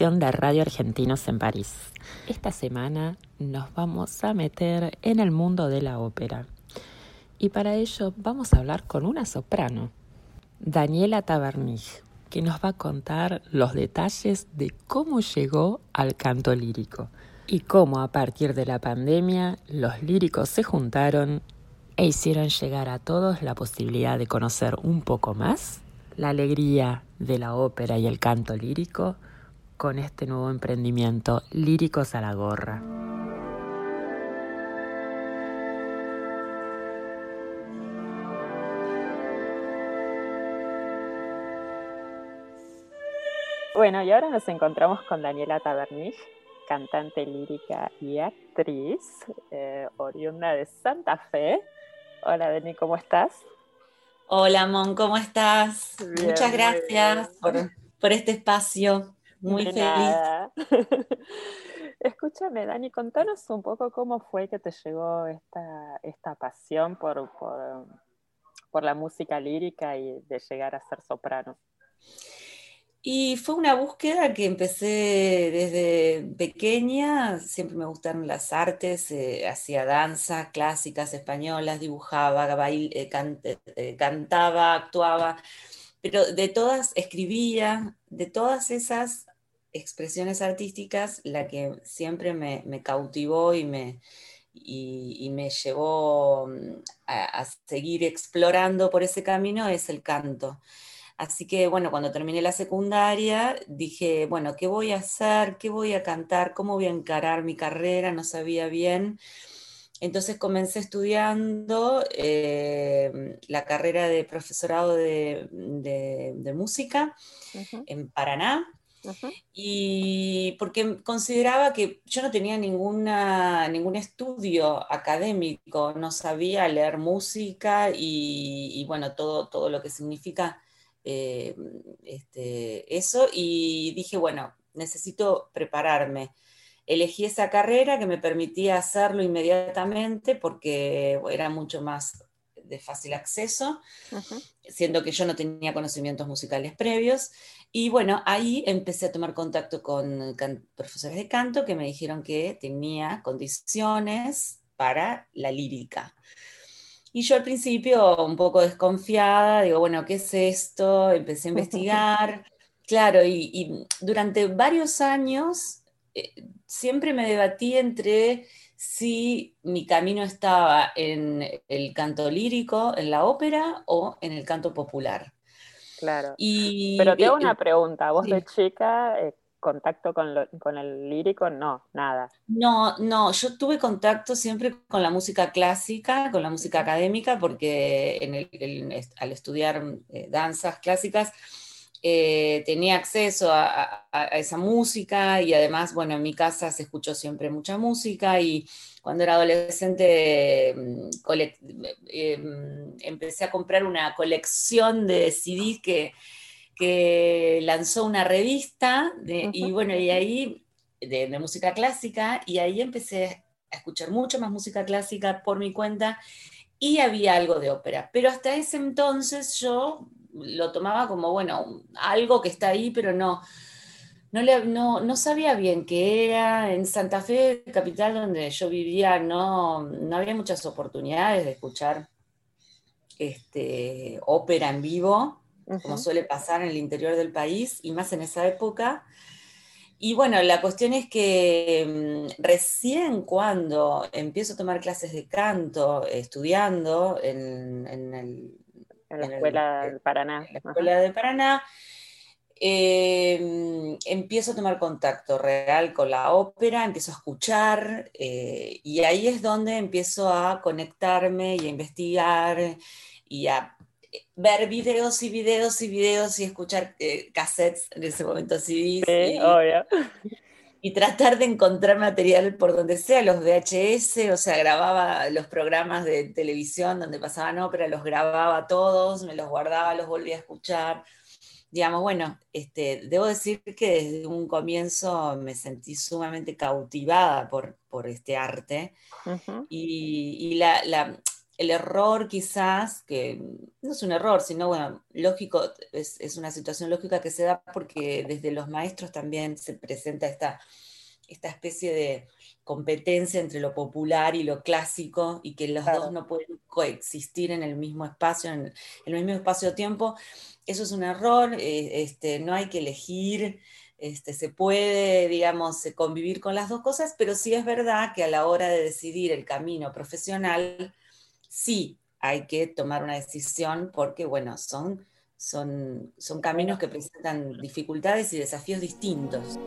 de Radio Argentinos en París. Esta semana nos vamos a meter en el mundo de la ópera. Y para ello vamos a hablar con una soprano, Daniela Tabernich, que nos va a contar los detalles de cómo llegó al canto lírico y cómo a partir de la pandemia los líricos se juntaron e hicieron llegar a todos la posibilidad de conocer un poco más la alegría de la ópera y el canto lírico con este nuevo emprendimiento Líricos a la Gorra. Bueno, y ahora nos encontramos con Daniela Tabernich, cantante lírica y actriz, eh, oriunda de Santa Fe. Hola, Dani, ¿cómo estás? Hola, Mon, ¿cómo estás? Bien, Muchas gracias por, por este espacio. Muy De feliz. nada. Escúchame, Dani, contanos un poco cómo fue que te llegó esta, esta pasión por, por, por la música lírica y de llegar a ser soprano. Y fue una búsqueda que empecé desde pequeña, siempre me gustaron las artes, eh, hacía danza, clásicas españolas, dibujaba, bail- eh, can- eh, cantaba, actuaba, pero de todas escribía, de todas esas expresiones artísticas, la que siempre me, me cautivó y me, y, y me llevó mm, a, a seguir explorando por ese camino es el canto. Así que bueno, cuando terminé la secundaria, dije, bueno, ¿qué voy a hacer? ¿Qué voy a cantar? ¿Cómo voy a encarar mi carrera? No sabía bien. Entonces comencé estudiando eh, la carrera de profesorado de, de- de música en Paraná. Y porque consideraba que yo no tenía ninguna, ningún estudio académico, no sabía leer música y, y bueno, todo, todo lo que significa eh, este, eso. Y dije, bueno, necesito prepararme. Elegí esa carrera que me permitía hacerlo inmediatamente porque era mucho más de fácil acceso. Siendo que yo no tenía conocimientos musicales previos. Y bueno, ahí empecé a tomar contacto con profesores de canto que me dijeron que tenía condiciones para la lírica. Y yo al principio un poco desconfiada, digo, bueno, ¿qué es esto? Empecé a investigar. Claro, y, y durante varios años eh, siempre me debatí entre si mi camino estaba en el canto lírico, en la ópera o en el canto popular. Claro. Y Pero te hago eh, una pregunta. ¿Vos sí. de chica, eh, contacto con, lo- con el lírico? No, nada. No, no, yo tuve contacto siempre con la música clásica, con la música académica, porque en el- al estudiar eh, danzas clásicas eh, tenía acceso a, a- a esa música y además, bueno, en mi casa se escuchó siempre mucha música y cuando era adolescente mm, eh, mm, empecé a comprar una colección de CDs que, que lanzó una revista de- y bueno, y ahí de, de música clásica y ahí empecé a escuchar mucho más música clásica por mi cuenta y había algo de ópera. Pero hasta ese entonces yo lo tomaba como, bueno, algo que está ahí, pero no, no, le- no, no sabía bien qué era. En Santa Fe, capital donde yo vivía, no, no había muchas oportunidades de escuchar este, ópera en vivo, como suele pasar en el interior del país, y más en esa época. Y bueno, la cuestión es que mm, recién cuando empiezo a tomar clases de canto, estudiando en, el, la Escuela del Paraná. la Escuela de Paraná, em, empiezo a tomar contacto real con la ópera, empiezo a escuchar eh, y ahí es donde empiezo a conectarme y a investigar y a ver videos y videos y videos y escuchar eh, cassettes en ese momento CDs. Sí, obvio. Y tratar de encontrar material por donde sea, los VHS, o sea, grababa los programas de televisión donde pasaban ópera, los grababa todos, me los guardaba, los volvía a escuchar. Digamos, bueno, este, debo decir que desde un comienzo me sentí sumamente cautivada por, por este arte. Y, y la, la, el error quizás, que no es un error, sino bueno, lógico, es, una situación lógica que se da porque desde los maestros también se presenta esta, esta especie de competencia entre lo popular y lo clásico y que los dos no pueden coexistir en el mismo espacio, en el mismo espacio-tiempo. Eso es un error, eh, este, no hay que elegir. Este, se puede, digamos, convivir con las dos cosas, pero sí es verdad que a la hora de decidir el camino profesional, sí hay que tomar una decisión porque, bueno, son, son, son caminos que presentan dificultades y desafíos distintos.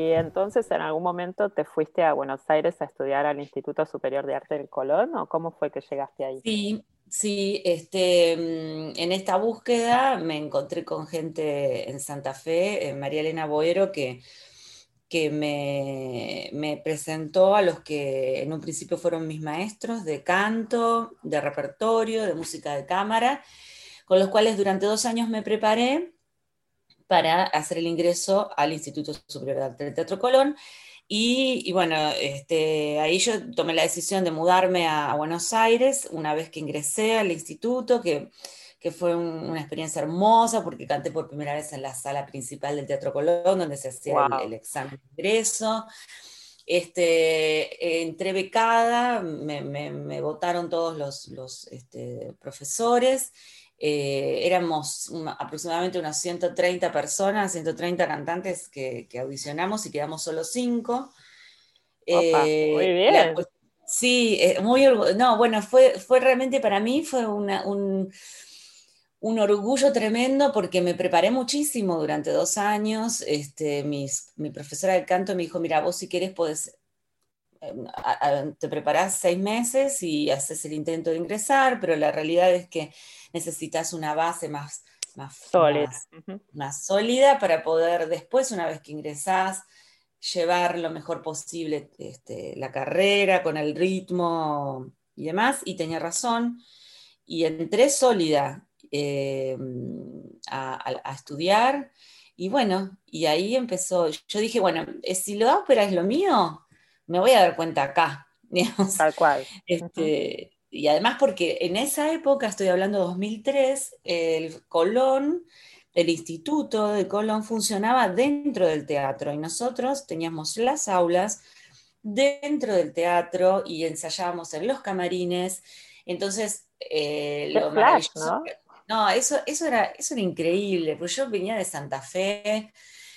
Y entonces en algún momento te fuiste a Buenos Aires a estudiar al Instituto Superior de Arte del Colón o cómo fue que llegaste ahí? Sí, sí, este, mm, en esta búsqueda me encontré con gente en Santa Fe, eh, María Elena Boero, que, que me, me presentó a los que en un principio fueron mis maestros de canto, de repertorio, de música de cámara, con los cuales durante dos años me preparé para hacer el ingreso al Instituto Superior de Arte del Teatro Colón. Y, bueno, este, ahí yo tomé la decisión de mudarme a, Buenos Aires una vez que ingresé al instituto, que, que fue una experiencia hermosa porque canté por primera vez en la sala principal del Teatro Colón, donde se hacía el, examen de ingreso. Este, entré becada, me, me, votaron todos los, los este, profesores eh, éramos aproximadamente unas 130 personas, 130 cantantes que, audicionamos y quedamos solo 5. Eh, muy bien. Sí, eh, muy no, bueno, fue, fue realmente para mí fue un, un, orgullo tremendo porque me preparé muchísimo durante dos años. Este, mis, mi profesora de canto me dijo, mira, vos si quieres podés, em, te preparás seis meses y haces el intento de ingresar, pero la realidad es que necesitas una base más, más, sólida. más sólida para poder después, una vez que ingresás, llevar lo mejor posible este, la carrera con el ritmo y demás, y tenía razón. Y entré sólida eh, a, estudiar, y bueno, y ahí empezó. Yo dije, bueno, eh, si lo ópera es lo mío, me voy a dar cuenta acá. Tal cual. Este, y además porque en esa época, estoy hablando de 2003, el Colón el instituto de Colón funcionaba dentro del teatro y nosotros teníamos las aulas dentro del teatro y ensayábamos en los camarines. Entonces, eh, lo maravilloso. ¿no? eso, eso, era, eso era increíble, porque yo venía de Santa Fe.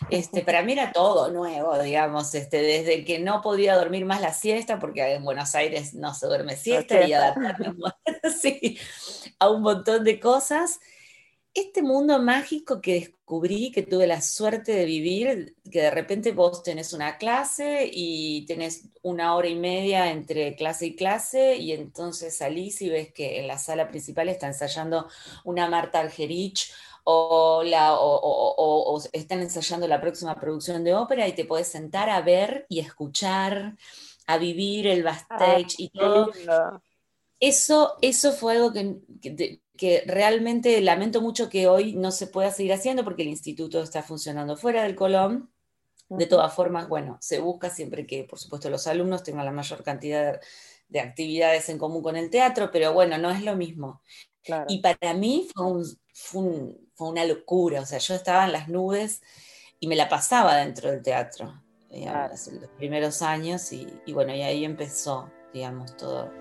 Este, para mí era todo nuevo, digamos, este, desde que no podía dormir más la siesta, porque en Buenos Aires no se duerme siesta, y adaptarme a un montón de cosas. Este mundo mágico que descubrí, que tuve la suerte de vivir, que de repente vos tenés una clase y tenés una hora y media entre clase y clase y entonces salís y ves que en la sala principal está ensayando una Marta Algerich o, la, o, están ensayando la próxima producción de ópera y te podés sentar a ver y escuchar, a vivir el backstage y todo. Eso, eso fue algo que, que realmente lamento mucho que hoy no se pueda seguir haciendo porque el instituto está funcionando fuera del Colón. De todas formas, bueno, se busca siempre que, por supuesto, los alumnos tengan la mayor cantidad de, actividades en común con el teatro, pero bueno, no es lo mismo. Y para mí fue, fue, una locura, o sea, yo estaba en las nubes y me la pasaba dentro del teatro, digamos, los primeros años y, y bueno, y ahí empezó, digamos, todo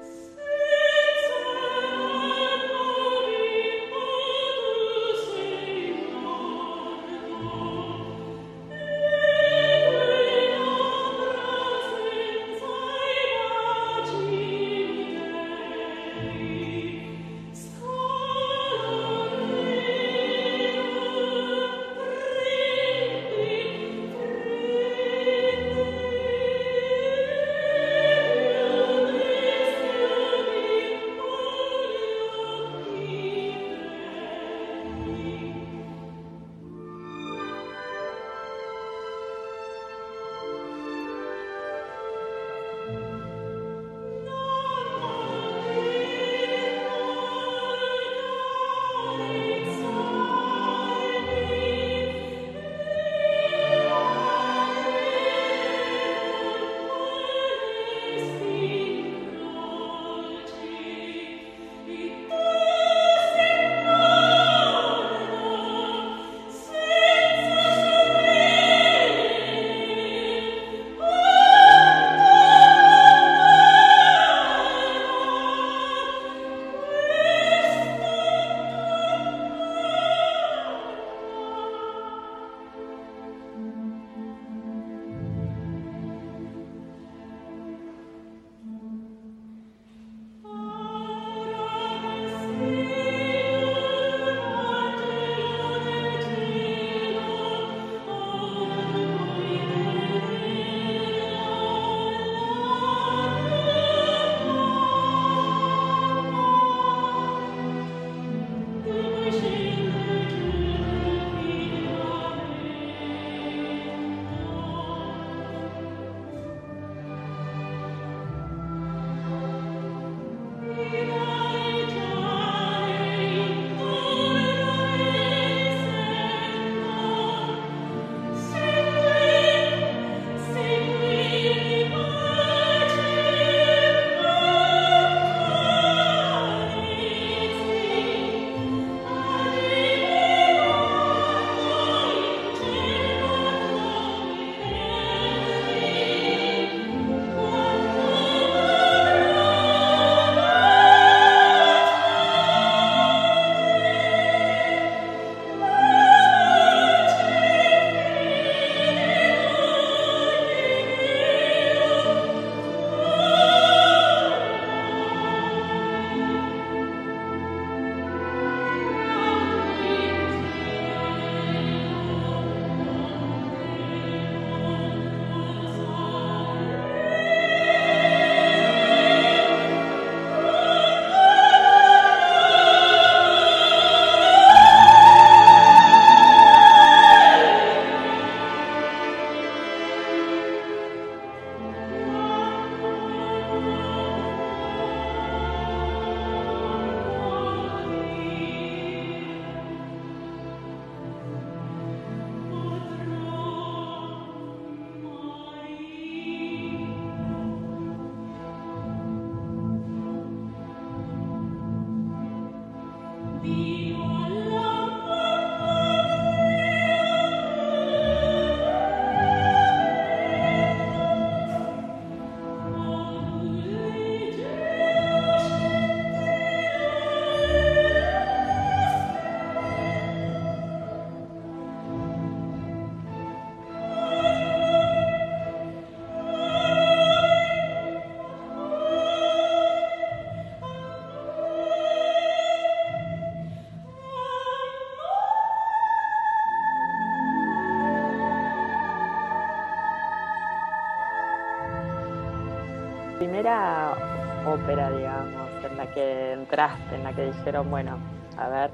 primera ópera, digamos, en la que entraste, en la que dijeron, bueno, a ver,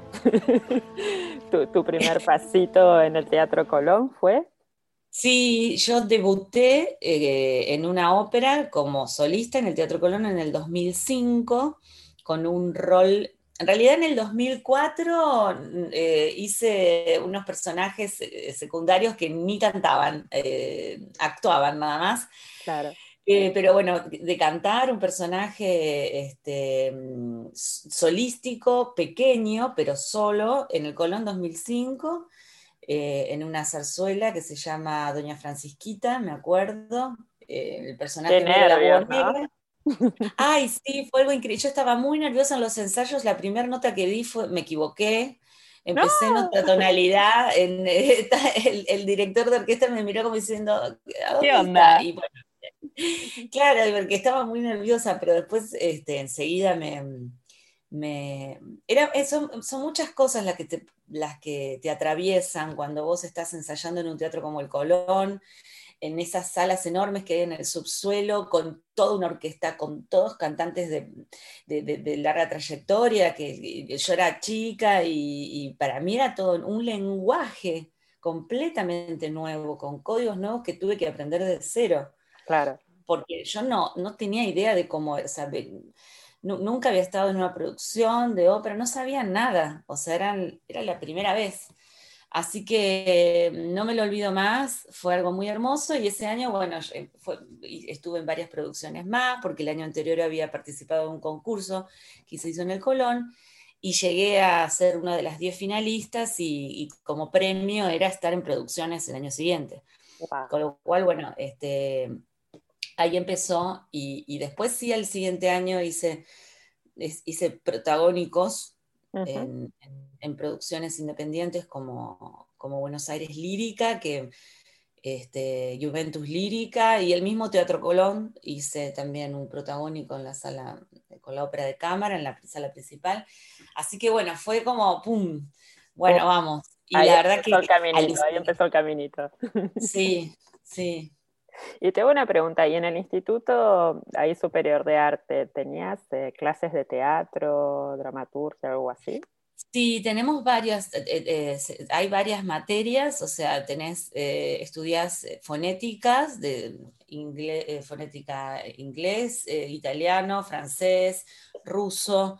tu, primer pasito en el Teatro Colón fue? Sí, yo debuté eh, en una ópera como solista en el Teatro Colón en el 2005 con un rol en realidad en el 2004 eh, hice unos personajes eh, secundarios que ni cantaban, actuaban nada más. Claro. Eh, pero bueno, de cantar un personaje este, mm, solístico, pequeño, pero solo, en el Colón 2005, eh, en una zarzuela que se llama Doña Francisquita, me acuerdo. Eh, el personaje de Ay, sí, fue algo increíble. Yo estaba muy nerviosa en los ensayos. La primera nota que di fue, me equivoqué. Empecé en otra tonalidad. En, el, director de orquesta me miró como diciendo, ¿qué onda? Y bueno, Claro, porque estaba muy nerviosa, pero después este, enseguida me... me era, son, son, muchas cosas las que, te, las que te atraviesan cuando vos estás ensayando en un teatro como el Colón, en esas salas enormes que hay en el subsuelo, con toda una orquesta, con todos cantantes de, de, larga trayectoria, que yo era chica y, y, para mí era todo un lenguaje completamente nuevo, con códigos nuevos que tuve que aprender de cero. Claro porque yo no, no tenía idea de cómo, o sea, nunca había estado en una producción de ópera, no sabía nada, o sea, era la primera vez. Así que no me lo olvido más, fue algo muy hermoso y ese año, bueno, estuve en varias producciones más, porque el año anterior había participado en un concurso que se hizo en el Colón y llegué a ser una de las 10 finalistas y, y, como premio era estar en producciones el año siguiente. Con lo cual, bueno, este, ahí empezó y, después sí, el siguiente año hice, hice protagónicos en, producciones independientes como, como Buenos Aires Lírica, que este, Juventus Lírica y el mismo Teatro Colón hice también un protagónico en la sala, con la ópera de cámara, en la sala principal. Así que bueno, fue como, ¡pum! Bueno, oh, vamos. Y la verdad que... El caminito, ahí empezó el caminito. Sí, sí. Y tengo una pregunta, ¿y en el Instituto ahí Superior de Arte tenías eh, clases de teatro, dramaturgia, algo así? Sí, tenemos varias, eh, eh, hay varias materias, o sea, tenés, estudias fonéticas, de fonética inglés, italiano, francés, ruso,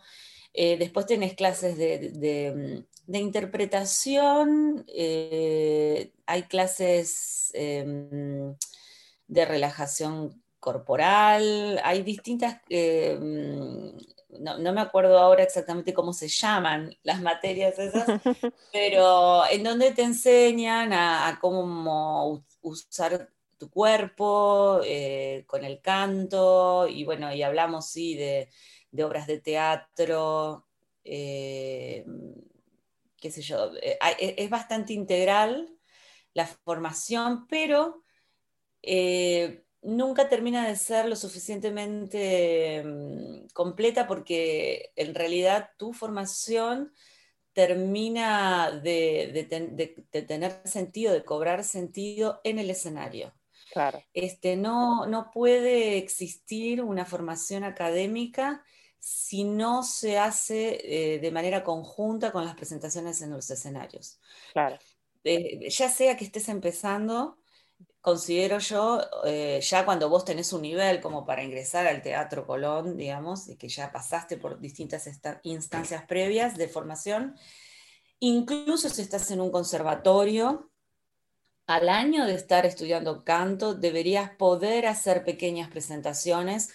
después tenés clases de, de, de interpretación, hay clases em, de relajación corporal, hay distintas, eh, mm, no, me acuerdo ahora exactamente cómo se llaman las materias esas, pero en donde te enseñan a, cómo usar tu cuerpo eh, con el canto, y bueno, y hablamos, sí, de, obras de teatro, eh, qué sé yo, e, es bastante integral la formación, pero eh, nunca termina de ser lo suficientemente mm, completa porque en realidad tu formación termina de, tener sentido, de cobrar sentido en el escenario. Claro. Este, no, no puede existir una formación académica si no se hace eh, de manera conjunta con las presentaciones en los escenarios. Claro. Eh, ya sea que estés empezando considero yo, eh, ya cuando vos tenés un nivel como para ingresar al Teatro Colón, digamos, y que ya pasaste por distintas instancias previas de formación, incluso si estás en un conservatorio, al año de estar estudiando canto, deberías poder hacer pequeñas presentaciones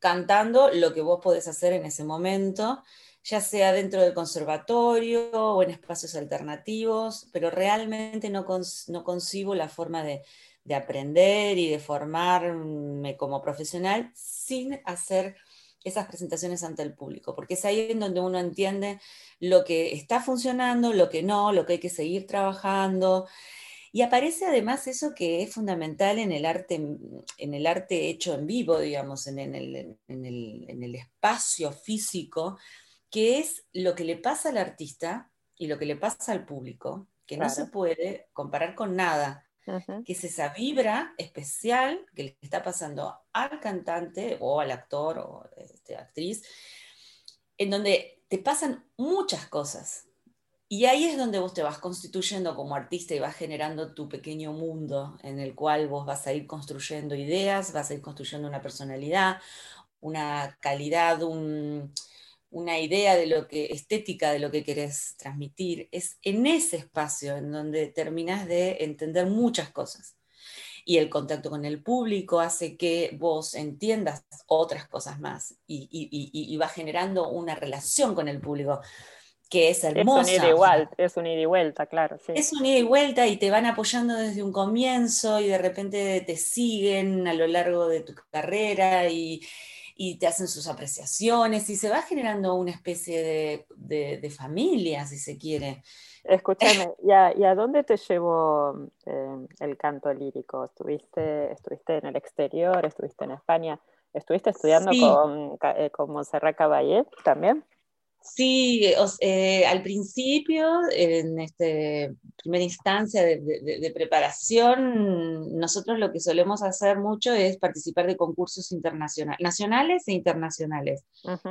cantando lo que vos podés hacer en ese momento, ya sea dentro del conservatorio o en espacios alternativos, pero realmente no, no concibo la forma de, de aprender y de formarme como profesional sin hacer esas presentaciones ante el público, porque es ahí en donde uno entiende lo que está funcionando, lo que no, lo que hay que seguir trabajando. Y aparece además eso que es fundamental en el arte, en el arte hecho en vivo, digamos, en, el, en, el, espacio físico, que es lo que le pasa al artista y lo que le pasa al público, que no se puede comparar con nada que es esa vibra especial que le está pasando al cantante o al actor o este, actriz, en donde te pasan muchas cosas. Y ahí es donde vos te vas constituyendo como artista y vas generando tu pequeño mundo en el cual vos vas a ir construyendo ideas, vas a ir construyendo una personalidad, una calidad, un, una idea de lo que, estética de lo que querés transmitir, es en ese espacio en donde terminas de entender muchas cosas. Y el contacto con el público hace que vos entiendas otras cosas más y, y, va generando una relación con el público que es hermosa. Es un ida y vuelta, es un ida y vuelta, claro. Es un ida y vuelta y te van apoyando desde un comienzo y de repente te siguen a lo largo de tu carrera y, y te hacen sus apreciaciones y se va generando una especie de, familia, si se quiere. Escúchame, ¿y a, dónde te llevó eh, el canto lírico? ¿Estuviste, ¿Estuviste en el exterior? ¿Estuviste en España? ¿Estuviste estudiando con, eh, con Montserrat Caballé también? Sí, eh, al principio, en este primera instancia de, preparación, nosotros lo que solemos hacer mucho es participar de concursos internacionales, nacionales e internacionales,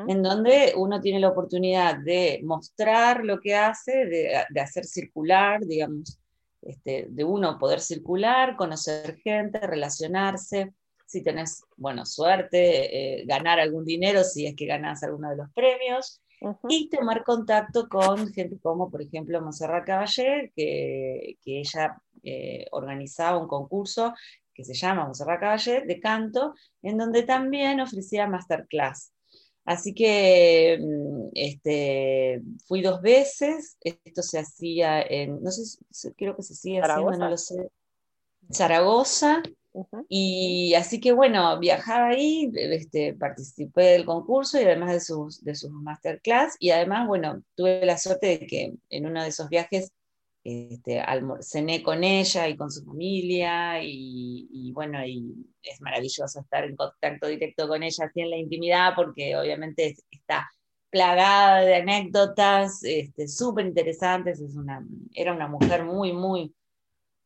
en donde uno tiene la oportunidad de mostrar lo que hace, de, hacer circular, digamos, este, de uno poder circular, conocer gente, relacionarse, si tenés, bueno, suerte, eh, ganar algún dinero si es que ganas alguno de los premios y tomar contacto con gente como, por ejemplo, Monserrat Caballé, que, que ella eh, organizaba un concurso que se llama Monserrat Caballé de canto, en donde también ofrecía masterclass. Así que mm, este, fui dos veces, esto se hacía en, no sé, creo que se sigue haciendo, no lo sé, Zaragoza, y así que bueno, viajaba ahí, este, participé del concurso y además de sus, de sus masterclass, y además, bueno, tuve la suerte de que en uno de esos viajes este, cené con ella y con su familia, y, bueno, y es maravilloso estar en contacto directo con ella así en la intimidad, porque obviamente está plagada de anécdotas este, súper interesantes, es una, era una mujer muy, muy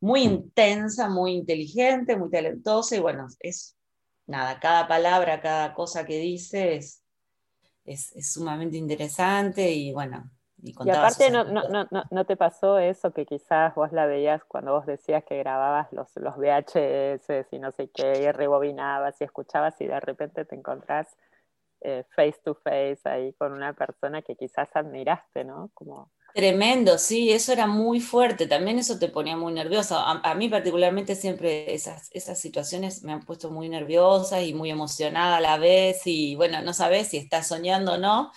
muy intensa, muy inteligente, muy talentosa y bueno, es nada, cada palabra, cada cosa que dice es, es, sumamente interesante y bueno. Y, aparte no, no, no, no, te pasó eso que quizás vos la veías cuando vos decías que grababas los, los VHS y no sé qué, y rebobinabas y escuchabas y de repente te encontrás eh, face to face ahí con una persona que quizás admiraste, ¿no? Como Tremendo, sí, eso era muy fuerte, también eso te ponía muy nerviosa. A, mí particularmente siempre esas, esas situaciones me han puesto muy nerviosa y muy emocionada a la vez y bueno, no sabes si estás soñando o no,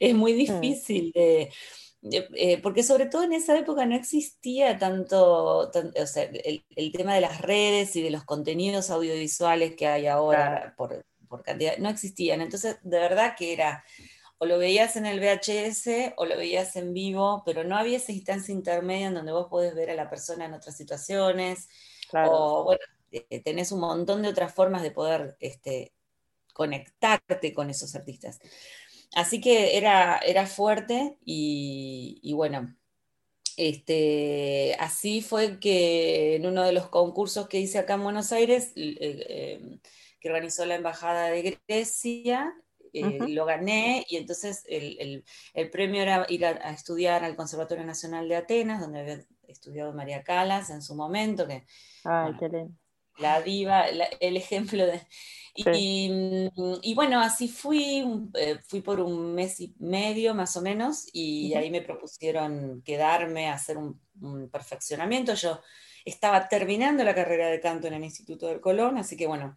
es muy mm. difícil de... Eh, porque sobre todo en esa época no existía tanto, o sea, el, tema de las redes y de los contenidos audiovisuales que hay ahora por, por cantidad, no existían. Entonces, de verdad que era o lo veías en el VHS o lo veías en vivo, pero no había esa instancia intermedia en donde vos podés ver a la persona en otras situaciones, o bueno, eh, tenés un montón de otras formas de poder este, conectarte con esos artistas. Así que era, era fuerte y, bueno, este, así fue que en uno de los concursos que hice acá en Buenos Aires, eh, eh, que organizó la Embajada de Grecia, eh, lo gané y entonces el, premio era ir a, estudiar al Conservatorio Nacional de Atenas, donde había estudiado María Calas en su momento, que la diva, el ejemplo de... Y, bueno, así fui, eh, fui por un mes y medio más o menos y ahí me propusieron quedarme a hacer un, un perfeccionamiento. Yo estaba terminando la carrera de canto en el Instituto del Colón, así que bueno,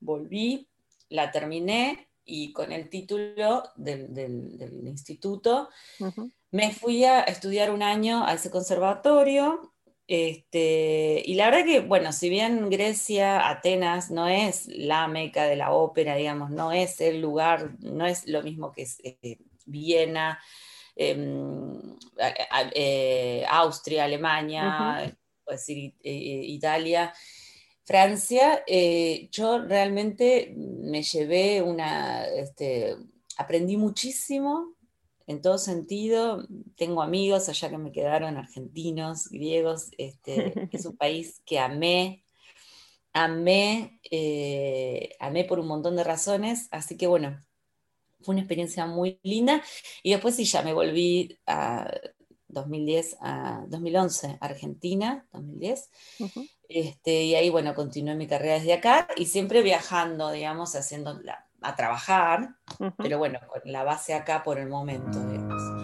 volví, la terminé y con el título del, instituto me fui a estudiar un año a ese conservatorio. Este, y la verdad que, bueno, si bien Grecia, Atenas, no es la meca de la ópera, digamos, no es el lugar, no es lo mismo que eh, Viena, em, eh, Austria, Alemania, decir, eh, Italia, Francia, eh, yo realmente me llevé una, este, aprendí muchísimo en todo sentido. Tengo amigos allá que me quedaron, argentinos, griegos. Este, es un país que amé, amé, eh, amé por un montón de razones. Así que bueno, fue una experiencia muy linda. Y después sí, ya me volví a 2010 a 2011, Argentina, 2010. Este, y ahí, bueno, continué mi carrera desde acá y siempre viajando, digamos, haciendo a trabajar, pero bueno, con la base acá por el momento, digamos.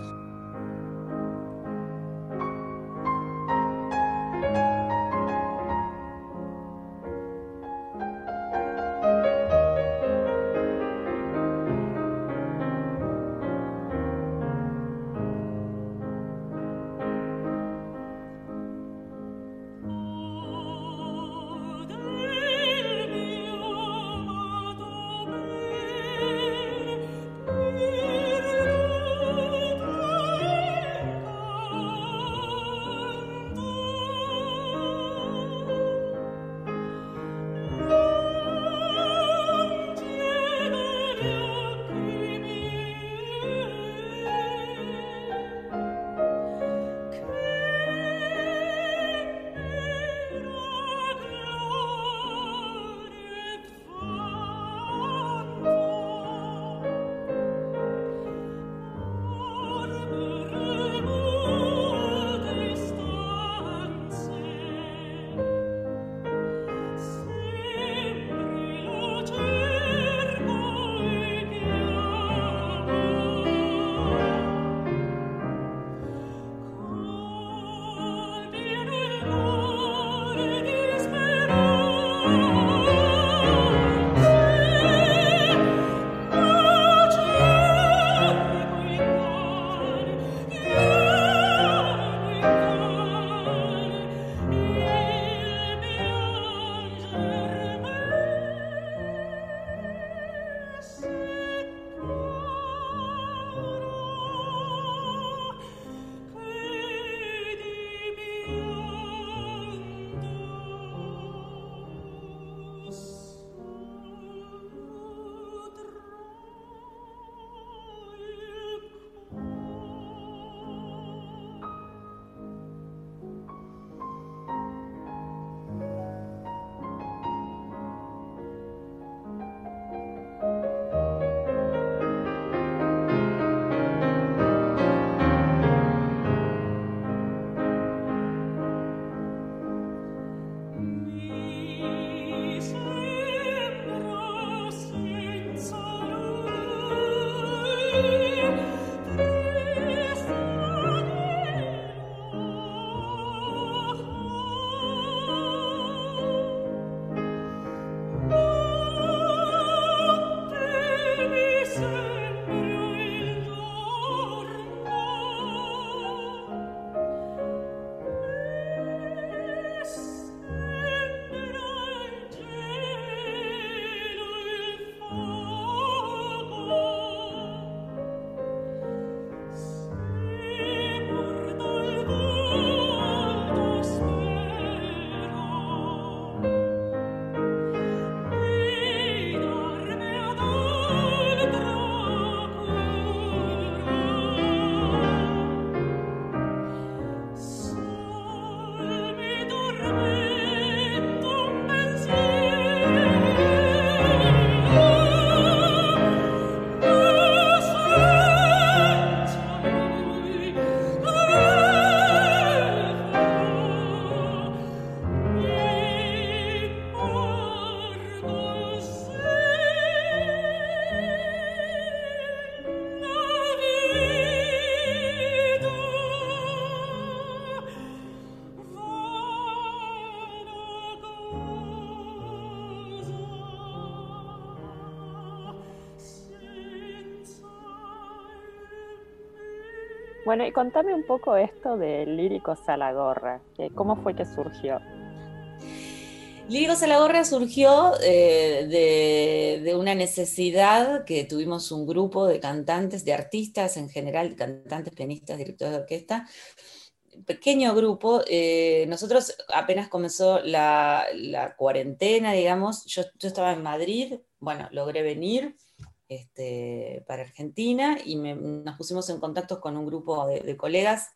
Bueno, y contame un poco esto de Líricos a la Gorra, ¿cómo fue que surgió? Líricos a la Gorra surgió eh, de, una necesidad que tuvimos un grupo de cantantes, de artistas en general, cantantes, pianistas, directores de orquesta, pequeño grupo. Eh, nosotros apenas comenzó la, cuarentena, digamos, yo, estaba en Madrid, bueno, logré venir este, para Argentina y nos pusimos en contacto con un grupo de colegas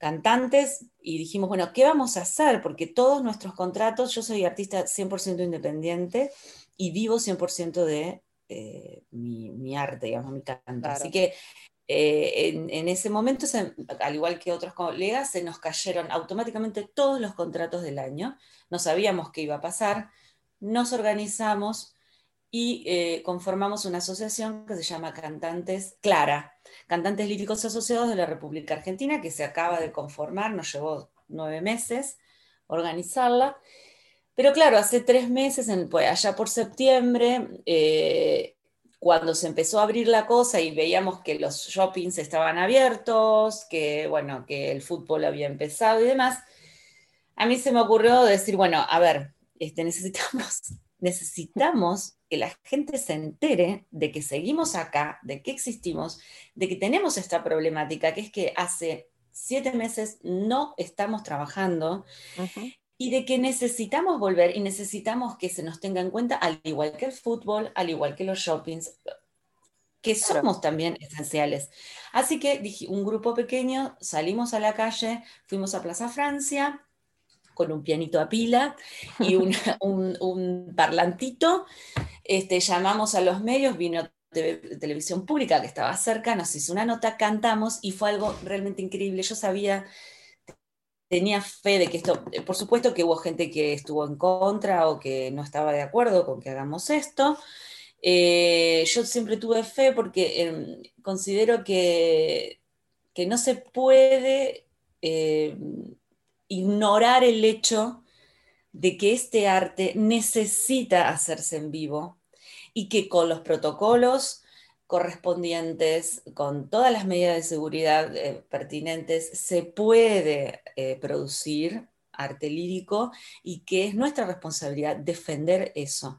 cantantes y dijimos, bueno, ¿qué vamos a hacer? Porque todos nuestros contratos, yo soy artista 100% independiente y vivo 100% de eh, mi, arte, digamos, mi canto. Así que eh, en, ese momento, al igual que otros colegas, se nos cayeron automáticamente todos los contratos del año. No sabíamos qué iba a pasar. Nos organizamos y eh, conformamos una asociación que se llama Cantantes Clara, Cantantes Líricos Asociados de la República Argentina, que se acaba de conformar, nos llevó nueve meses organizarla. Pero claro, hace tres meses, pues, allá por septiembre, eh, cuando se empezó a abrir la cosa y veíamos que los shoppings estaban abiertos, que bueno, que el fútbol había empezado y demás, a mí se me ocurrió decir, bueno, a ver, este, necesitamos necesitamos que la gente se entere de que seguimos acá, de que existimos, de que tenemos esta problemática, que es que hace siete meses no estamos trabajando y de que necesitamos volver y necesitamos que se nos tenga en cuenta, al igual que el fútbol, al igual que los shoppings, que somos también esenciales. Así que dije, un grupo pequeño, salimos a la calle, fuimos a Plaza Francia, con un pianito a pila y un, parlantito. Este, llamamos a los medios, vino televisión pública que estaba cerca, nos hizo una nota, cantamos y fue algo realmente increíble. Yo sabía, tenía fe de que esto, por supuesto que hubo gente que estuvo en contra o que no estaba de acuerdo con que hagamos esto. Eh, yo siempre tuve fe porque em, considero que, que no se puede eh, ignorar el hecho de que este arte necesita hacerse en vivo y que con los protocolos correspondientes, con todas las medidas de seguridad eh, pertinentes, se puede eh, producir arte lírico y que es nuestra responsabilidad defender eso.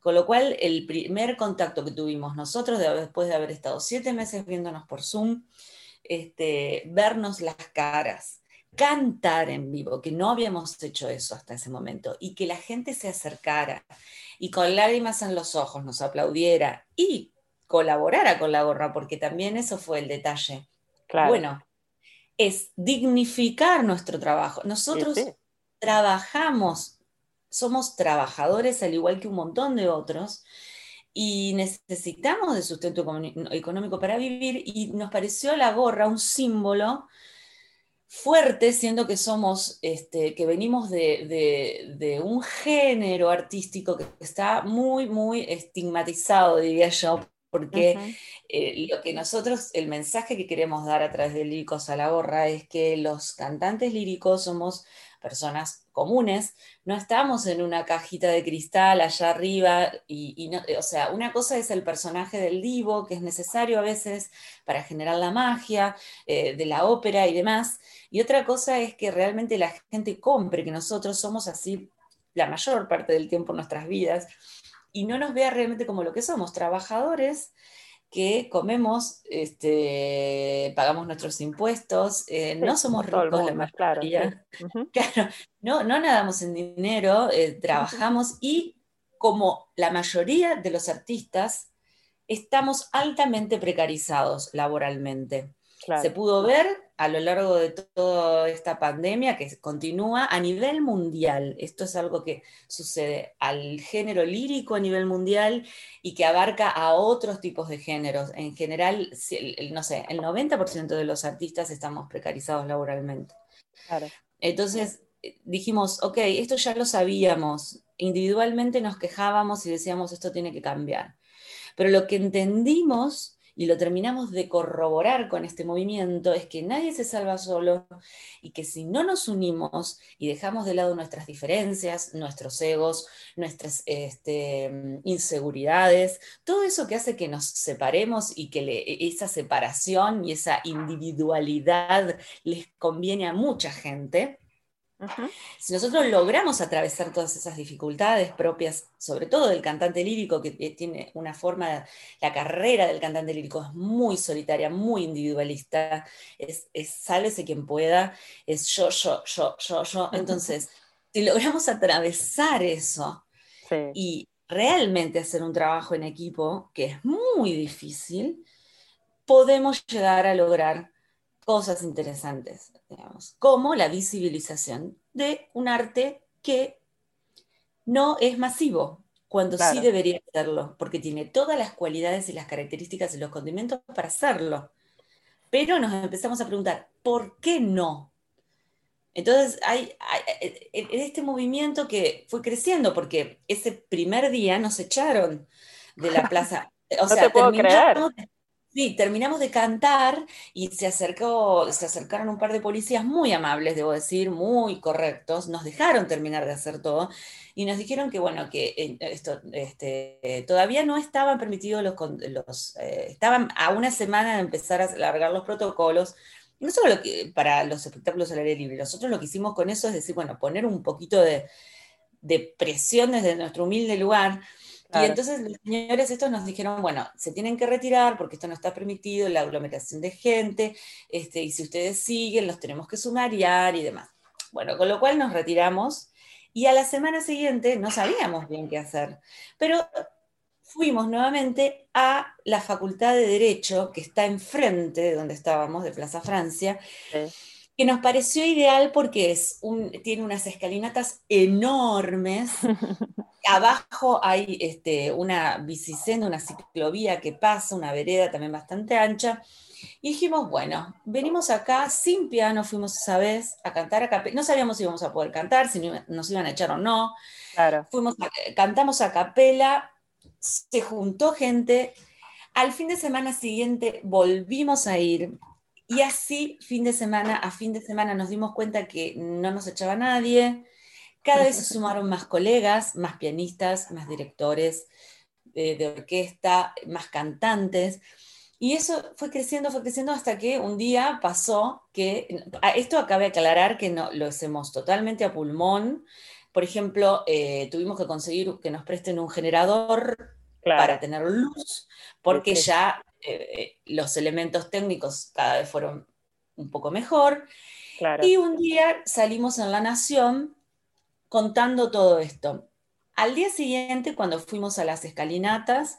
Con lo cual, el primer contacto que tuvimos nosotros, después de haber estado siete meses viéndonos por Zoom, este, vernos las caras, cantar en vivo, que no habíamos hecho eso hasta ese momento, y que la gente se acercara y con lágrimas en los ojos nos aplaudiera y colaborara con la gorra, porque también eso fue el detalle. Bueno, es dignificar nuestro trabajo. Nosotros trabajamos, somos trabajadores al igual que un montón de otros, y necesitamos de sustento económico para vivir, y nos pareció la gorra un símbolo fuerte, siendo que somos, este, que venimos de, un género artístico que está muy, muy estigmatizado, diría yo, porque eh, lo que nosotros, el mensaje que queremos dar a través de Líricos a la Gorra es que los cantantes líricos somos personas comunes, no estamos en una cajita de cristal allá arriba, y, o sea, una cosa es el personaje del divo, que es necesario a veces para generar la magia eh, de la ópera y demás, y otra cosa es que realmente la gente compre que nosotros somos así la mayor parte del tiempo en nuestras vidas, y no nos vea realmente como lo que somos, trabajadores que comemos, este, pagamos nuestros impuestos, eh, no somos ricos la mayoría. Claro, no, no nadamos en dinero, eh, trabajamos y como la mayoría de los artistas, estamos altamente precarizados laboralmente. Se pudo ver a lo largo de toda esta pandemia que continúa a nivel mundial. Esto es algo que sucede al género lírico a nivel mundial y que abarca a otros tipos de géneros. En general, no sé, el 90% de los artistas estamos precarizados laboralmente. Entonces dijimos, ok, esto ya lo sabíamos. Individualmente nos quejábamos y decíamos, esto tiene que cambiar. Pero lo que entendimos y lo terminamos de corroborar con este movimiento, es que nadie se salva solo y que si no nos unimos y dejamos de lado nuestras diferencias, nuestros egos, nuestras este, inseguridades, todo eso que hace que nos separemos y que esa separación y esa individualidad les conviene a mucha gente, si nosotros logramos atravesar todas esas dificultades propias, sobre todo del cantante lírico, que tiene una forma, la carrera del cantante lírico es muy solitaria, muy individualista, es, es sálvese quien pueda, es yo, yo, yo, yo, yo. Entonces, si logramos atravesar eso y realmente hacer un trabajo en equipo, que es muy difícil, podemos llegar a lograr cosas interesantes, digamos, como la visibilización de un arte que no es masivo, cuando sí debería serlo, porque tiene todas las cualidades y las características y los condimentos para hacerlo. Pero nos empezamos a preguntar, ¿por qué no? Entonces, hay, en este movimiento que fue creciendo, porque ese primer día nos echaron de la plaza. O sea, Sí, terminamos de cantar y se, acercó, se acercaron un par de policías muy amables, debo decir, muy correctos, nos dejaron terminar de hacer todo y nos dijeron que, bueno, que eh, esto, este, todavía no estaban permitidos los, los eh, estaban a una semana de empezar a alargar los protocolos, no solo que, para los espectáculos al aire libre, nosotros lo que hicimos con eso es decir, bueno, poner un poquito de, de presión desde nuestro humilde lugar y entonces los señores estos nos dijeron, bueno, se tienen que retirar porque esto no está permitido, la aglomeración de gente, este, y si ustedes siguen, los tenemos que sumariar y demás. Bueno, con lo cual nos retiramos y a la semana siguiente no sabíamos bien qué hacer, pero fuimos nuevamente a la Facultad de Derecho, que está enfrente de donde estábamos, de Plaza Francia. Que nos pareció ideal porque es un, tiene unas escalinatas enormes abajo hay este, una bicisenda, una ciclovía que pasa, una vereda también bastante ancha. Y dijimos, bueno, venimos acá sin piano, fuimos esa vez a cantar a capela. No sabíamos si íbamos a poder cantar, si nos iban a echar o no. Claro. Fuimos cantamos a capela, se juntó gente. Al fin de semana siguiente volvimos a ir. Y así, fin de semana a fin de semana, nos dimos cuenta que no nos echaba nadie, cada vez se sumaron más colegas, más pianistas, más directores eh, de, orquesta, más cantantes. Y eso fue creciendo, fue creciendo hasta que un día pasó que, esto acabe de aclarar que no, lo hacemos totalmente a pulmón. Por ejemplo, eh, tuvimos que conseguir que nos presten un generador para tener luz, porque ya eh, los elementos técnicos cada vez fueron un poco mejor. Y un día salimos en La Nación contando todo esto. Al día siguiente, cuando fuimos a las escalinatas,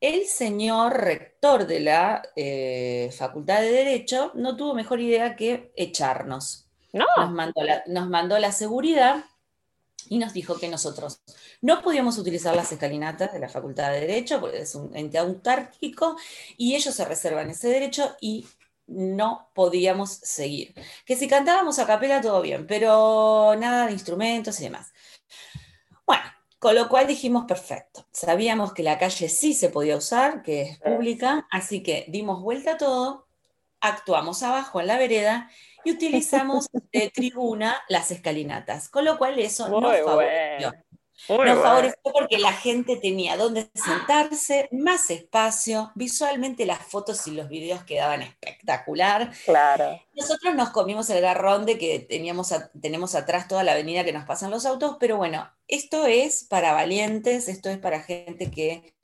el señor rector de la eh, Facultad de Derecho no tuvo mejor idea que echarnos. No. Nos, mandó la, nos mandó la seguridad y nos dijo que nosotros no podíamos utilizar las escalinatas de la Facultad de Derecho, porque es un ente autárquico, y ellos se reservan ese derecho y no podíamos seguir. Que si cantábamos a capela todo bien, pero nada de instrumentos y demás. Bueno, con lo cual dijimos, perfecto, sabíamos que la calle sí se podía usar, que es pública, así que dimos vuelta a todo, actuamos abajo en la vereda y utilizamos de tribuna las escalinatas, con lo cual eso no favoreció. Nos favoreció porque la gente tenía donde sentarse, más espacio, visualmente las fotos y los videos quedaban espectacular. Claro. Nosotros nos comimos el garrón de que teníamos tenemos atrás toda la avenida que nos pasan los autos, pero bueno, esto es para valientes, esto es para gente que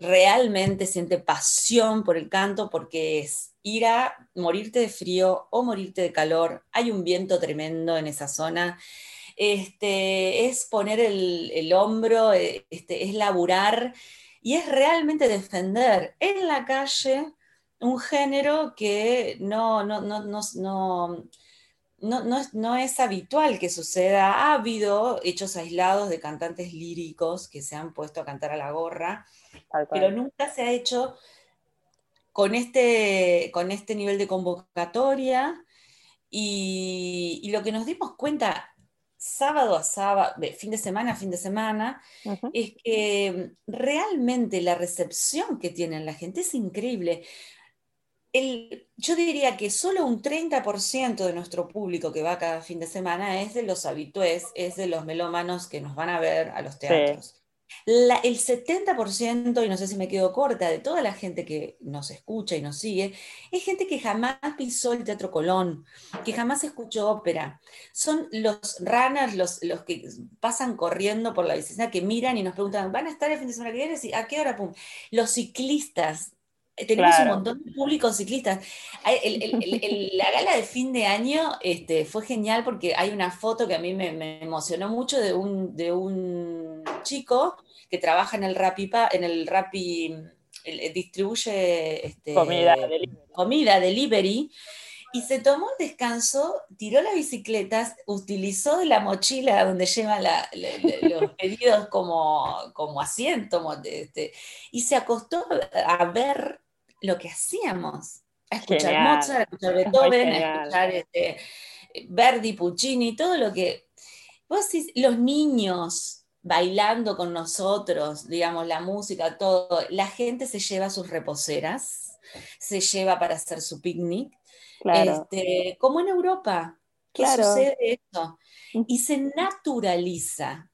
realmente siente pasión por el canto, porque es ir a morirte de frío o morirte de calor. Hay un viento tremendo en esa zona este, es poner el, hombro, eh, este, es laburar y es realmente defender en la calle un género que no, no, no, no, no, es, habitual que suceda. Ha habido hechos aislados de cantantes líricos que se han puesto a cantar a la gorra, pero nunca se ha hecho con este, con este nivel de convocatoria. y, lo que nos dimos cuenta sábado a sábado, fin de semana a fin de semana, es que realmente la recepción que tienen la gente es increíble. El, yo diría que solo un 30% de nuestro público que va cada fin de semana es de los habitués, es de los melómanos que nos van a ver a los teatros el 70%, y no sé si me quedo corta, de toda la gente que nos escucha y nos sigue, es gente que jamás pisó el Teatro Colón, que jamás escuchó ópera. Son los runners, los, los que pasan corriendo por la bicicleta, que miran y nos preguntan, ¿van a estar el fin de semana que viene? ¿A qué hora? Pum. Los ciclistas, tenemos un montón de públicos ciclistas. la gala de fin de año este, fue genial porque hay una foto que a mí me, emocionó mucho de un, de un chico que trabaja en el Rappi, en el Rappi, distribuye este, comida, delivery. comida delivery y se tomó el descanso, tiró las bicicletas, utilizó la mochila donde lleva los pedidos como, como asiento este, y se acostó a ver lo que hacíamos, a escuchar Mozart, a escuchar Beethoven, a escuchar este, Verdi, Puccini, todo lo que... Vos decís, los niños bailando con nosotros, digamos, la música, todo, la gente se lleva sus reposeras, se lleva para hacer su picnic, este, como en Europa, ¿qué sucede eso? Y se naturaliza.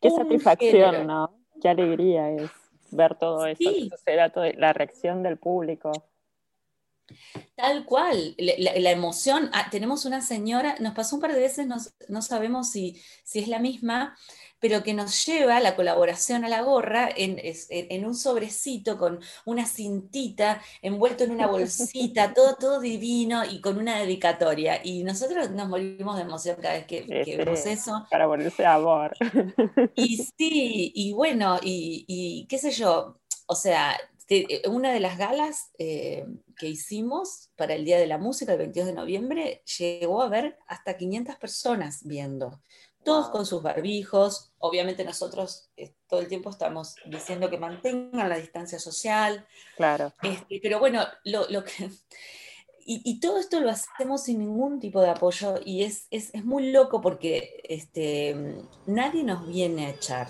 Qué satisfacción, ¿no? Qué alegría es ver todo eso, la reacción del público. Tal cual, la, emoción. Ah, tenemos una señora, nos pasó un par de veces, no, sabemos si, si, es la misma, pero que nos lleva la colaboración a la gorra en, un sobrecito con una cintita, envuelto en una bolsita, todo, todo divino y con una dedicatoria. Y nosotros nos morimos de emoción cada vez que, vemos eso. Para volverse a amor. Y sí, y bueno, y, qué sé yo, o sea, una de las galas eh, que hicimos para el Día de la Música, el 22 de noviembre, llegó a ver hasta 500 personas viendo todos con sus barbijos. Obviamente nosotros eh, todo el tiempo estamos diciendo que mantengan la distancia social. Claro. Este, pero bueno, lo, que... Y, todo esto lo hacemos sin ningún tipo de apoyo y es, es, es muy loco porque este, nadie nos viene a echar.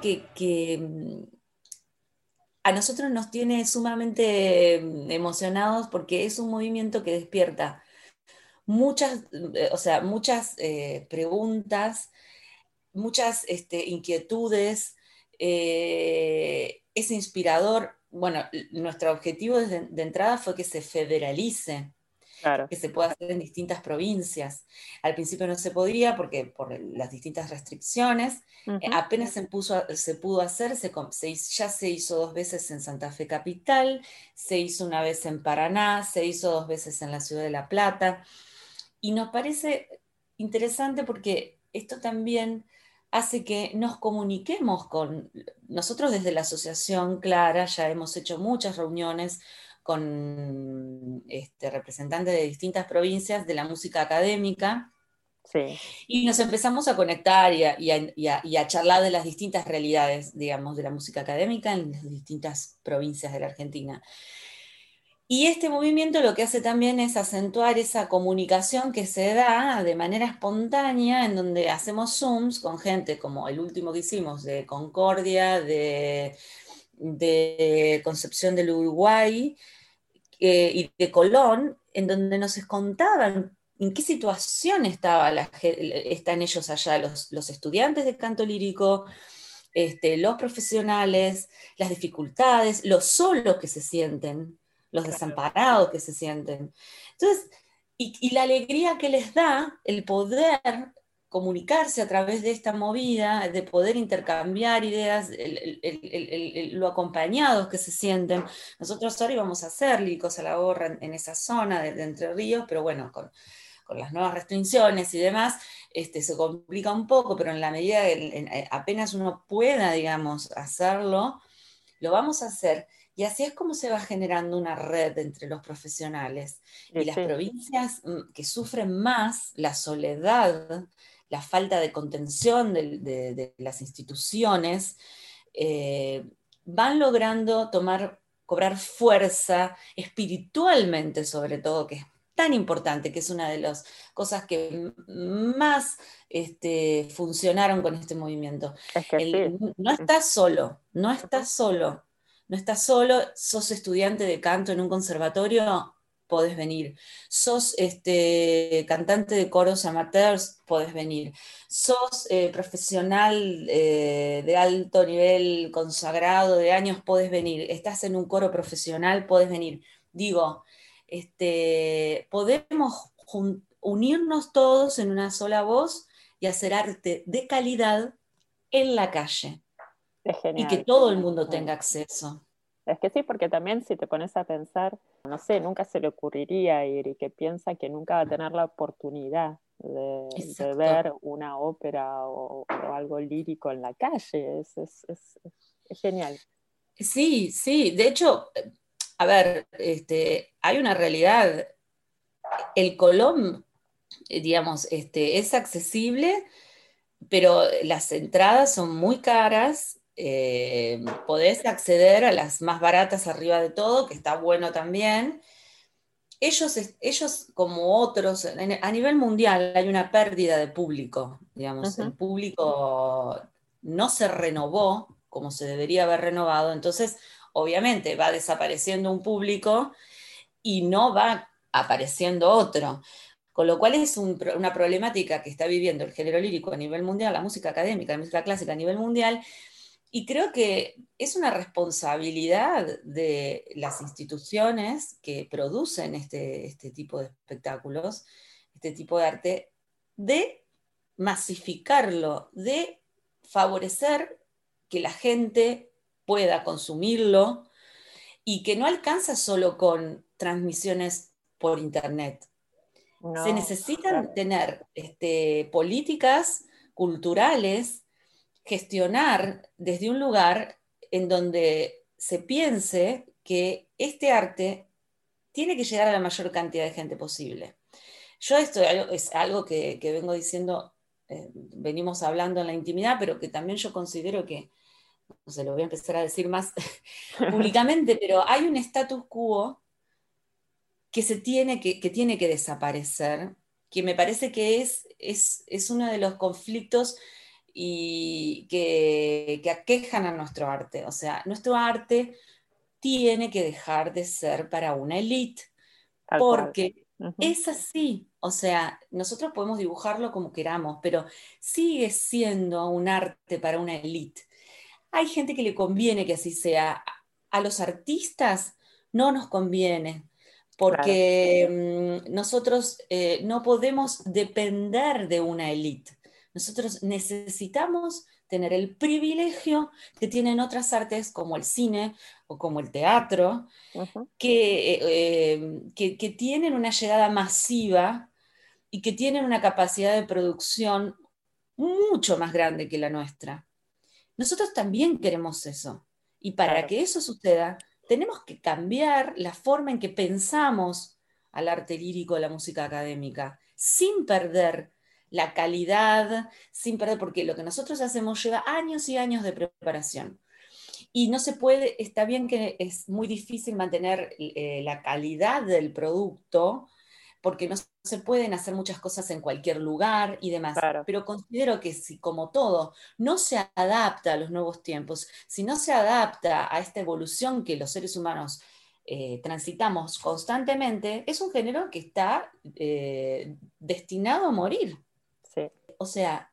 Que, mm, a nosotros nos tiene sumamente mm, emocionados porque es un movimiento que despierta muchas, eh, o sea, muchas eh, preguntas, muchas este, inquietudes, eh, es inspirador. Bueno, nuestro objetivo de entrada fue que se federalice que se puede hacer en distintas provincias. Al principio no se podía porque por las distintas restricciones, eh, apenas se, se, pudo hacer, se, ya se hizo dos veces en Santa Fe Capital, se hizo una vez en Paraná, se hizo dos veces en la ciudad de La Plata, y nos parece interesante porque esto también hace que nos comuniquemos con nosotros desde la Asociación Clara, ya hemos hecho muchas reuniones con este, representantes de distintas provincias de la música académica. Y nos empezamos a conectar y a, charlar de las distintas realidades, digamos, de la música académica en las distintas provincias de la Argentina. Y este movimiento lo que hace también es acentuar esa comunicación que se da de manera espontánea, en donde hacemos Zooms con gente como el último que hicimos de Concordia, de, de Concepción del Uruguay, eh, y de Colón, en donde nos contaban en qué situación estaba están ellos allá, los, estudiantes de canto lírico, este, los profesionales, las dificultades, los solos que se sienten, los desamparados que se sienten. Entonces, y, la alegría que les da el poder comunicarse a través de esta movida, de poder intercambiar ideas, lo acompañados que se sienten. Nosotros ahora íbamos a hacer líricos a la gorra en, esa zona de, Entre Ríos, pero bueno, con, las nuevas restricciones y demás, este, se complica un poco, pero en la medida que apenas uno pueda, digamos, hacerlo, lo vamos a hacer. Y así es como se va generando una red entre los profesionales. y las provincias mm, que sufren más la soledad la falta de contención de, las instituciones, eh, van logrando tomar, cobrar fuerza espiritualmente sobre todo, que es tan importante, que es una de las cosas que más este, funcionaron con este movimiento. No estás solo, no estás solo, no estás solo, sos estudiante de canto en un conservatorio, podés venir. Sos este, cantante de coros amateurs, podés venir. Sos eh, profesional eh, de alto nivel, consagrado de años, podés venir. Estás en un coro profesional, podés venir. Digo, este, podemos unirnos todos en una sola voz y hacer arte de calidad en la calle. Y que todo el mundo tenga acceso. Es que sí, porque también si te pones a pensar, no sé, nunca se le ocurriría ir y que piensa que nunca va a tener la oportunidad de, ver una ópera o, algo lírico en la calle. Es, es, genial. Sí, sí. De hecho, a ver, este, hay una realidad. El Colón, digamos, este, es accesible pero las entradas son muy caras. Eh, podés acceder a las más baratas arriba de todo, que está bueno también. Ellos, ellos como otros, a nivel mundial hay una pérdida de público, digamos, el público no se renovó como se debería haber renovado, entonces obviamente va desapareciendo un público y no va apareciendo otro. Con lo cual es un una problemática que está viviendo el género lírico a nivel mundial, la música académica, la música clásica a nivel mundial, y creo que es una responsabilidad de las instituciones que producen este, este tipo de espectáculos, este tipo de arte, de masificarlo, de favorecer que la gente pueda consumirlo y que no alcanza solo con transmisiones por internet. No, Se necesitan tener este, políticas culturales, gestionar desde un lugar en donde se piense que este arte tiene que llegar a la mayor cantidad de gente posible. Yo esto es algo que, que vengo diciendo, eh, venimos hablando en la intimidad, pero que también yo considero que, no sé, lo voy a empezar a decir más públicamente, pero hay un status quo que, se tiene que, que tiene que desaparecer, que me parece que es, es, es uno de los conflictos y que, que aquejan a nuestro arte. O sea, nuestro arte tiene que dejar de ser para una élite, porque es así. O sea, nosotros podemos dibujarlo como queramos, pero sigue siendo un arte para una élite. Hay gente que le conviene que así sea. A los artistas no nos conviene, porque mm, nosotros eh, no podemos depender de una élite. Nosotros necesitamos tener el privilegio que tienen otras artes como el cine o como el teatro, que, eh, eh, que, que tienen una llegada masiva y que tienen una capacidad de producción mucho más grande que la nuestra. Nosotros también queremos eso. Y para Claro. que eso suceda, tenemos que cambiar la forma en que pensamos al arte lírico, a la música académica, sin perder la calidad, sin perder, porque lo que nosotros hacemos lleva años y años de preparación. Y no se puede, está bien que es muy difícil mantener eh, la calidad del producto, porque no se pueden hacer muchas cosas en cualquier lugar y demás. Claro. Pero considero que si, como todo, no se adapta a los nuevos tiempos, si no se adapta a esta evolución que los seres humanos eh, transitamos constantemente, es un género que está eh, destinado a morir. O sea,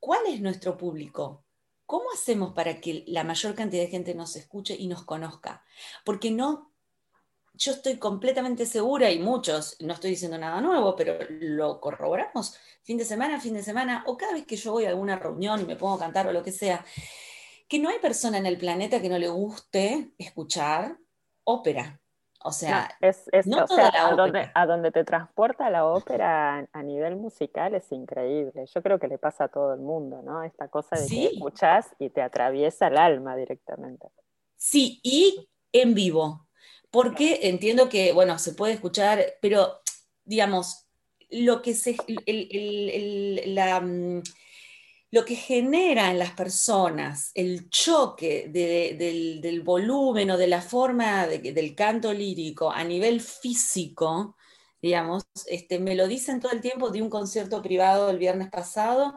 ¿cuál es nuestro público? ¿Cómo hacemos para que la mayor cantidad de gente nos escuche y nos conozca? Porque no, yo estoy completamente segura y muchos, no estoy diciendo nada nuevo, pero lo corroboramos fin de semana, fin de semana, o cada vez que yo voy a alguna reunión y me pongo a cantar o lo que sea, que no hay persona en el planeta que no le guste escuchar ópera. O sea, No, es, es- no o toda sea, la a donde, ópera. a donde te transporta la ópera a, nivel musical es increíble. Yo creo que le pasa a todo el mundo, ¿no? Esta cosa de Sí. que escuchás y te atraviesa el alma directamente. Sí, y en vivo, porque entiendo que, bueno, se puede escuchar, pero digamos, lo que se, el- el- el- la, mm, lo que genera en las personas el choque de- del, del volumen o de la forma de- del canto lírico a nivel físico, digamos, este, me lo dicen todo el tiempo de un concierto privado el viernes pasado,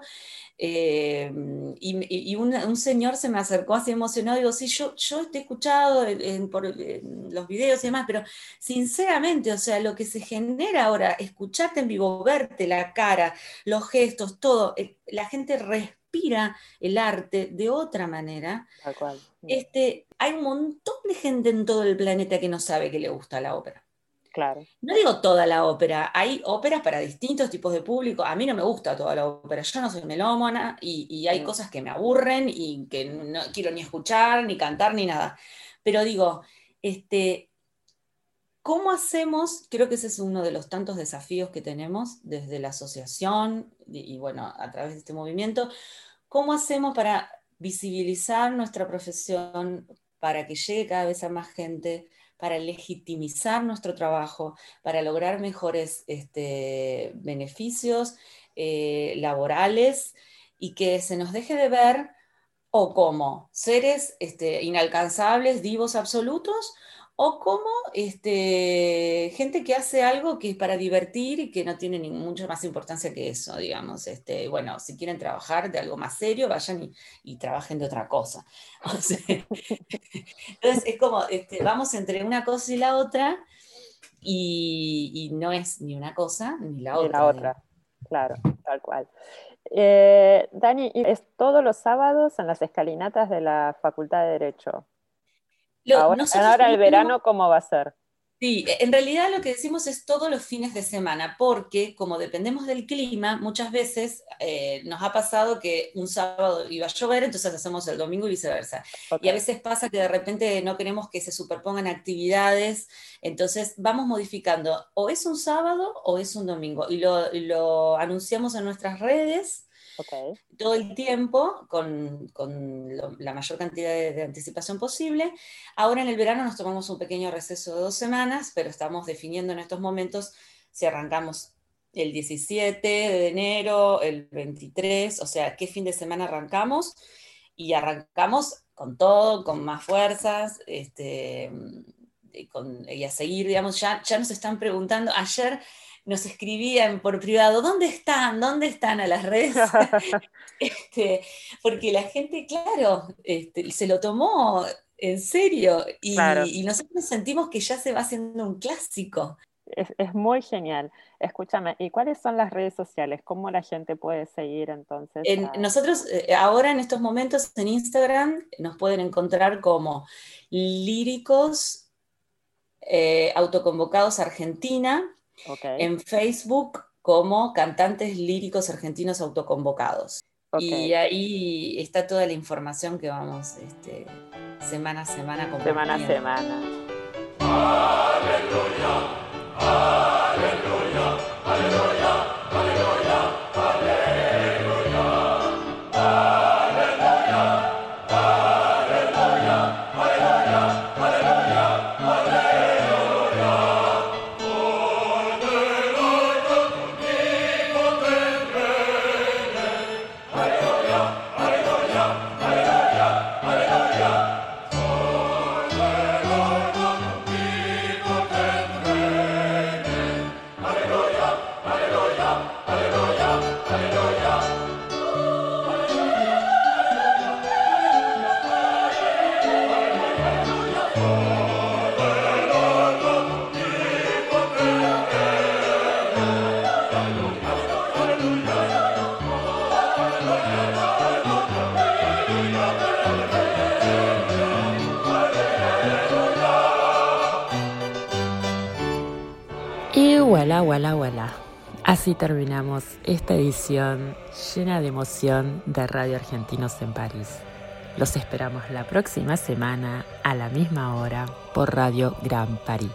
eh, y, y un, un, señor se me acercó así emocionado, digo, sí, yo, yo te he escuchado en, en, por en los videos y demás, pero sinceramente, o sea, lo que se genera ahora, escucharte en vivo, verte la cara, los gestos, todo, eh, la gente respira el arte de otra manera. Tal cual. Este, hay un montón de gente en todo el planeta que no sabe que le gusta la ópera. Claro. No digo toda la ópera, hay óperas para distintos tipos de público. A mí no me gusta toda la ópera, yo no soy melómana y, y hay mm. cosas que me aburren y que no quiero ni escuchar, ni cantar, ni nada. Pero digo, este, ¿cómo hacemos? Creo que ese es uno de los tantos desafíos que tenemos desde la asociación y, y bueno, a través de este movimiento. ¿Cómo hacemos para visibilizar nuestra profesión, para que llegue cada vez a más gente? para legitimizar nuestro trabajo, para lograr mejores este, beneficios eh, laborales y que se nos deje de ver o como seres este, inalcanzables, divos absolutos, o como este, gente que hace algo que es para divertir y que no tiene ni mucha más importancia que eso, digamos. Este, bueno, si quieren trabajar de algo más serio, vayan y, trabajen de otra cosa. entonces es como, este, vamos entre una cosa y la otra, y, no es ni una cosa ni la otra. la otra, claro, tal cual. Eh, Dani, ¿es todos los sábados en las escalinatas de la Facultad de Derecho? Ahora, el verano, ¿cómo va a ser? Sí, en realidad lo que decimos es todos los fines de semana, porque como dependemos del clima, muchas veces eh, nos ha pasado que un sábado iba a llover, entonces hacemos el domingo y viceversa. Y a veces pasa que de repente no queremos que se superpongan actividades, entonces vamos modificando, o es un sábado o es un domingo, y lo anunciamos en nuestras redes todo el tiempo con, la mayor cantidad de, anticipación posible. Ahora en el verano nos tomamos un pequeño receso de dos semanas, pero estamos definiendo en estos momentos si arrancamos el 17 de enero, el 23, o sea, qué fin de semana arrancamos. Y arrancamos con todo, con más fuerzas, este, y, a seguir, digamos, ya, ya nos están preguntando, ayer nos escribían por privado, ¿dónde están? ¿Dónde están a las redes? Este, porque la gente, claro, este, se lo tomó en serio y, nosotros sentimos que ya se va haciendo un clásico. Es, muy genial. Escúchame, ¿y cuáles son las redes sociales? ¿Cómo la gente puede seguir entonces? Nosotros eh, ahora en estos momentos en Instagram nos pueden encontrar como líricos eh, autoconvocados Argentina en Facebook como cantantes líricos argentinos autoconvocados. Y ahí está toda la información que vamos este, semana a semana Semana a semana. Wala Así terminamos esta edición llena de emoción de Radio Argentinos en París. Los esperamos la próxima semana a la misma hora por Radio Gran París.